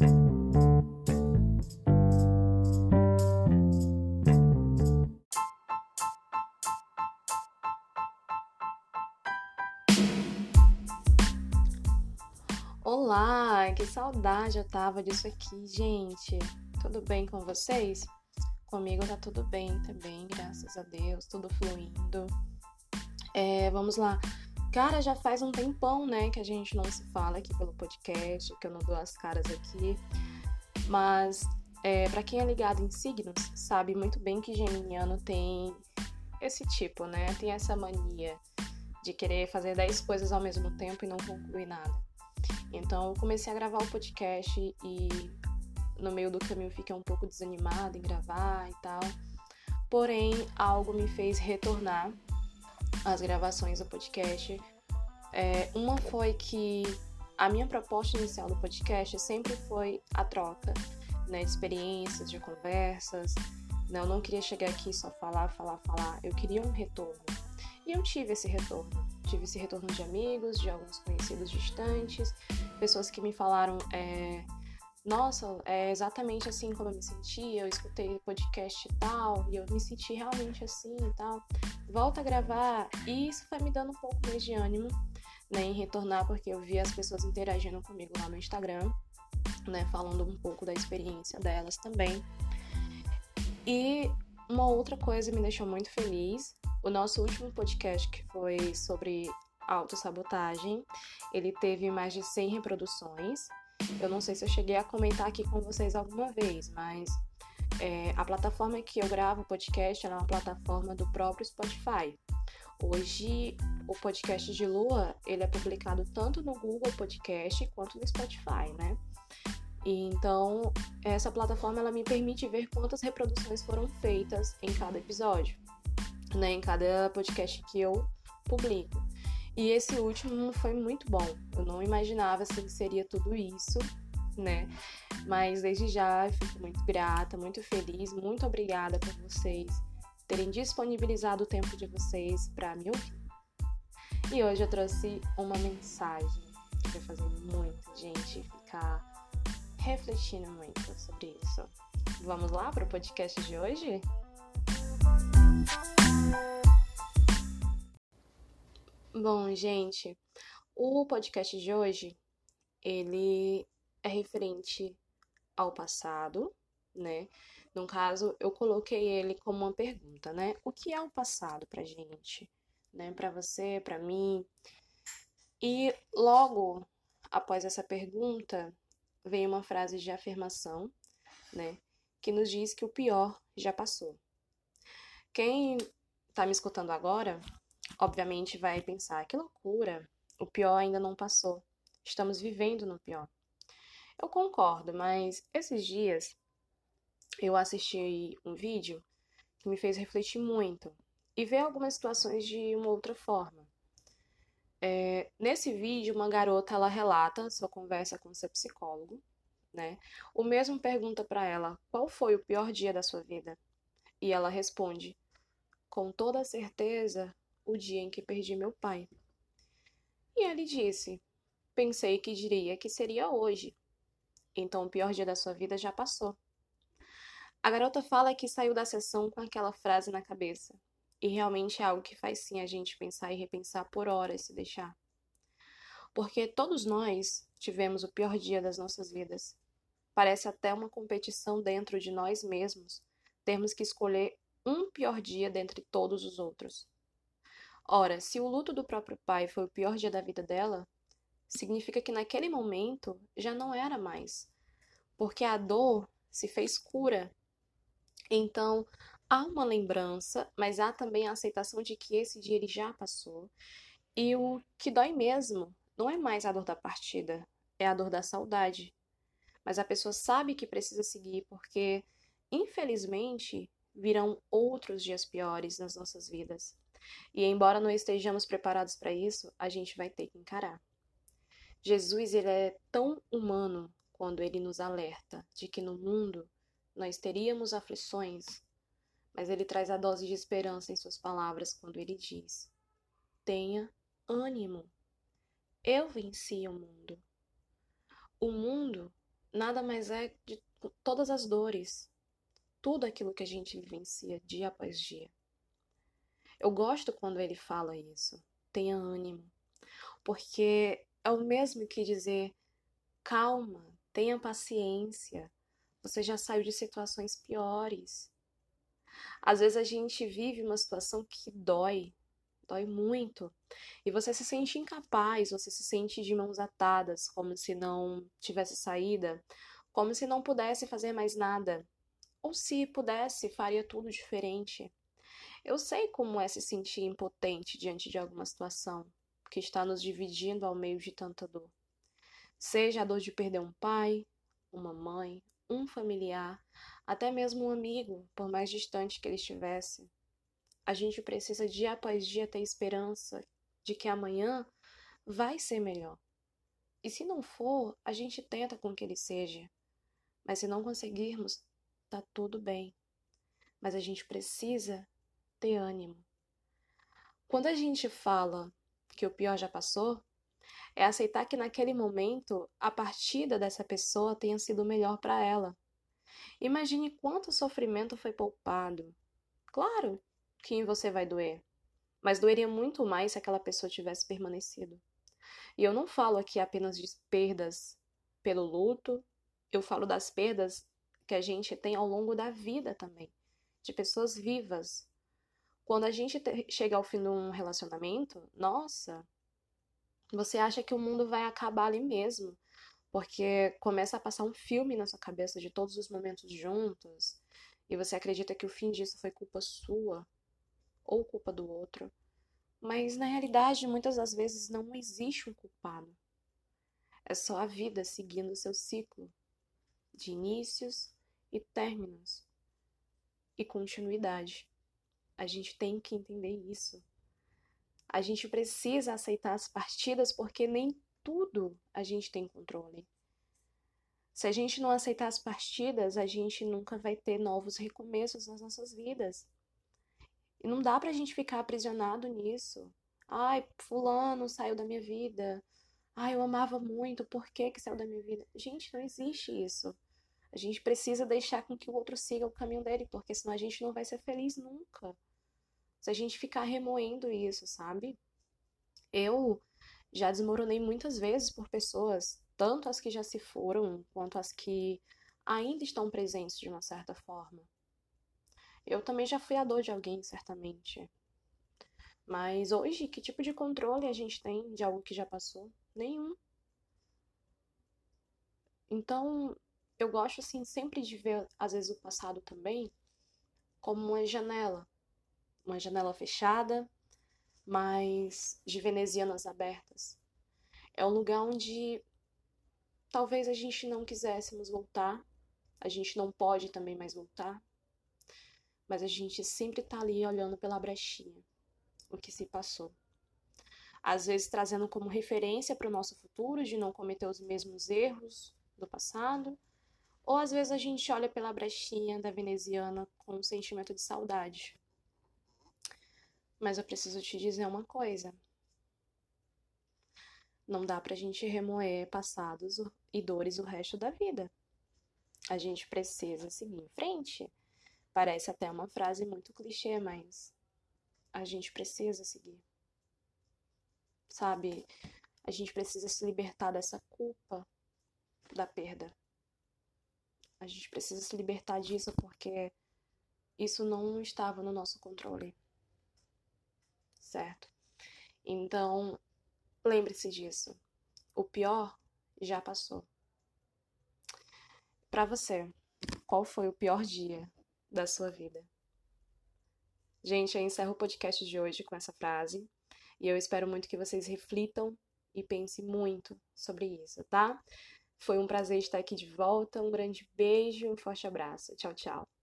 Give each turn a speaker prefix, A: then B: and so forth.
A: Olá, que saudade eu tava disso aqui, gente. Tudo bem com vocês? Comigo tá tudo bem também, graças a Deus, tudo fluindo. É, vamos lá. Cara, já faz um tempão, né, que a gente não se fala aqui pelo podcast, que eu não dou as caras aqui. Mas, é, para quem é ligado em signos, sabe muito bem que geminiano tem esse tipo, né? Tem essa mania de querer fazer 10 coisas ao mesmo tempo e não concluir nada. Então eu comecei a gravar o podcast e no meio do caminho fiquei um pouco desanimada em gravar e tal. Porém, algo me fez retornar às gravações do podcast. É, uma foi que a minha proposta inicial do podcast sempre foi a troca né, de experiências, de conversas. Né? Eu não queria chegar aqui só falar, falar, falar. Eu queria um retorno. E eu tive esse retorno. Tive esse retorno de amigos, de alguns conhecidos distantes, pessoas que me falaram: é, Nossa, é exatamente assim como eu me sentia. Eu escutei podcast e tal, e eu me senti realmente assim e tal. Volta a gravar. E isso foi me dando um pouco mais de ânimo né, em retornar, porque eu vi as pessoas interagindo comigo lá no Instagram, né, falando um pouco da experiência delas também. E uma outra coisa me deixou muito feliz o nosso último podcast, que foi sobre autossabotagem, ele teve mais de 100 reproduções. Eu não sei se eu cheguei a comentar aqui com vocês alguma vez, mas é, a plataforma que eu gravo o podcast é uma plataforma do próprio Spotify. Hoje, o podcast de Lua, ele é publicado tanto no Google Podcast quanto no Spotify, né? Então, essa plataforma ela me permite ver quantas reproduções foram feitas em cada episódio né, em cada podcast que eu publico. E esse último foi muito bom. Eu não imaginava assim, que seria tudo isso, né? Mas desde já fico muito grata, muito feliz, muito obrigada por vocês terem disponibilizado o tempo de vocês para me ouvir. E hoje eu trouxe uma mensagem que vai fazer muita gente ficar refletindo muito sobre isso. Vamos lá para o podcast de hoje? Bom, gente, o podcast de hoje, ele é referente ao passado, né? No caso, eu coloquei ele como uma pergunta, né? O que é o passado pra gente, né? Para você, para mim. E logo após essa pergunta, vem uma frase de afirmação, né? Que nos diz que o pior já passou. Quem tá me escutando agora obviamente vai pensar: que loucura, o pior ainda não passou. Estamos vivendo no pior. Eu concordo, mas esses dias eu assisti um vídeo que me fez refletir muito e ver algumas situações de uma outra forma. É, nesse vídeo, uma garota ela relata sua conversa com seu psicólogo, né? O mesmo pergunta para ela qual foi o pior dia da sua vida e ela responde: com toda certeza o dia em que perdi meu pai. E ele disse: Pensei que diria que seria hoje. Então o pior dia da sua vida já passou. A garota fala que saiu da sessão com aquela frase na cabeça. E realmente é algo que faz sim a gente pensar e repensar por horas se deixar. Porque todos nós tivemos o pior dia das nossas vidas. Parece até uma competição dentro de nós mesmos termos que escolher um pior dia dentre todos os outros. Ora, se o luto do próprio pai foi o pior dia da vida dela, significa que naquele momento já não era mais, porque a dor se fez cura. Então, há uma lembrança, mas há também a aceitação de que esse dia ele já passou. E o que dói mesmo não é mais a dor da partida, é a dor da saudade. Mas a pessoa sabe que precisa seguir porque, infelizmente, virão outros dias piores nas nossas vidas. E embora não estejamos preparados para isso, a gente vai ter que encarar. Jesus ele é tão humano quando ele nos alerta de que no mundo nós teríamos aflições, mas ele traz a dose de esperança em suas palavras quando ele diz: Tenha ânimo. Eu venci o mundo. O mundo nada mais é de todas as dores, tudo aquilo que a gente vivencia dia após dia. Eu gosto quando ele fala isso. Tenha ânimo. Porque é o mesmo que dizer calma, tenha paciência. Você já saiu de situações piores. Às vezes a gente vive uma situação que dói, dói muito. E você se sente incapaz, você se sente de mãos atadas, como se não tivesse saída, como se não pudesse fazer mais nada. Ou se pudesse, faria tudo diferente. Eu sei como é se sentir impotente diante de alguma situação que está nos dividindo ao meio de tanta dor. Seja a dor de perder um pai, uma mãe, um familiar, até mesmo um amigo, por mais distante que ele estivesse. A gente precisa dia após dia ter esperança de que amanhã vai ser melhor. E se não for, a gente tenta com que ele seja. Mas se não conseguirmos, tá tudo bem. Mas a gente precisa ter ânimo. Quando a gente fala que o pior já passou, é aceitar que naquele momento a partida dessa pessoa tenha sido melhor para ela. Imagine quanto sofrimento foi poupado. Claro que em você vai doer, mas doeria muito mais se aquela pessoa tivesse permanecido. E eu não falo aqui apenas de perdas pelo luto, eu falo das perdas que a gente tem ao longo da vida também, de pessoas vivas, quando a gente chega ao fim de um relacionamento, nossa, você acha que o mundo vai acabar ali mesmo, porque começa a passar um filme na sua cabeça de todos os momentos juntos, e você acredita que o fim disso foi culpa sua ou culpa do outro. Mas na realidade, muitas das vezes não existe um culpado. É só a vida seguindo o seu ciclo de inícios e términos e continuidade. A gente tem que entender isso. A gente precisa aceitar as partidas porque nem tudo a gente tem controle. Se a gente não aceitar as partidas, a gente nunca vai ter novos recomeços nas nossas vidas. E não dá pra gente ficar aprisionado nisso. Ai, fulano saiu da minha vida. Ai, eu amava muito, por que que saiu da minha vida? Gente, não existe isso. A gente precisa deixar com que o outro siga o caminho dele, porque senão a gente não vai ser feliz nunca se a gente ficar remoendo isso, sabe? Eu já desmoronei muitas vezes por pessoas, tanto as que já se foram, quanto as que ainda estão presentes de uma certa forma. Eu também já fui a dor de alguém, certamente. Mas hoje, que tipo de controle a gente tem de algo que já passou? Nenhum. Então, eu gosto, assim, sempre de ver, às vezes, o passado também como uma janela uma janela fechada, mas de venezianas abertas. É um lugar onde talvez a gente não quiséssemos voltar, a gente não pode também mais voltar, mas a gente sempre tá ali olhando pela brechinha o que se passou. Às vezes trazendo como referência para o nosso futuro de não cometer os mesmos erros do passado, ou às vezes a gente olha pela brechinha da veneziana com um sentimento de saudade. Mas eu preciso te dizer uma coisa. Não dá pra gente remoer passados e dores o resto da vida. A gente precisa seguir em frente. Parece até uma frase muito clichê, mas a gente precisa seguir. Sabe? A gente precisa se libertar dessa culpa da perda. A gente precisa se libertar disso porque isso não estava no nosso controle certo? Então, lembre-se disso. O pior já passou. Para você, qual foi o pior dia da sua vida? Gente, eu encerro o podcast de hoje com essa frase e eu espero muito que vocês reflitam e pensem muito sobre isso, tá? Foi um prazer estar aqui de volta. Um grande beijo, um forte abraço. Tchau, tchau.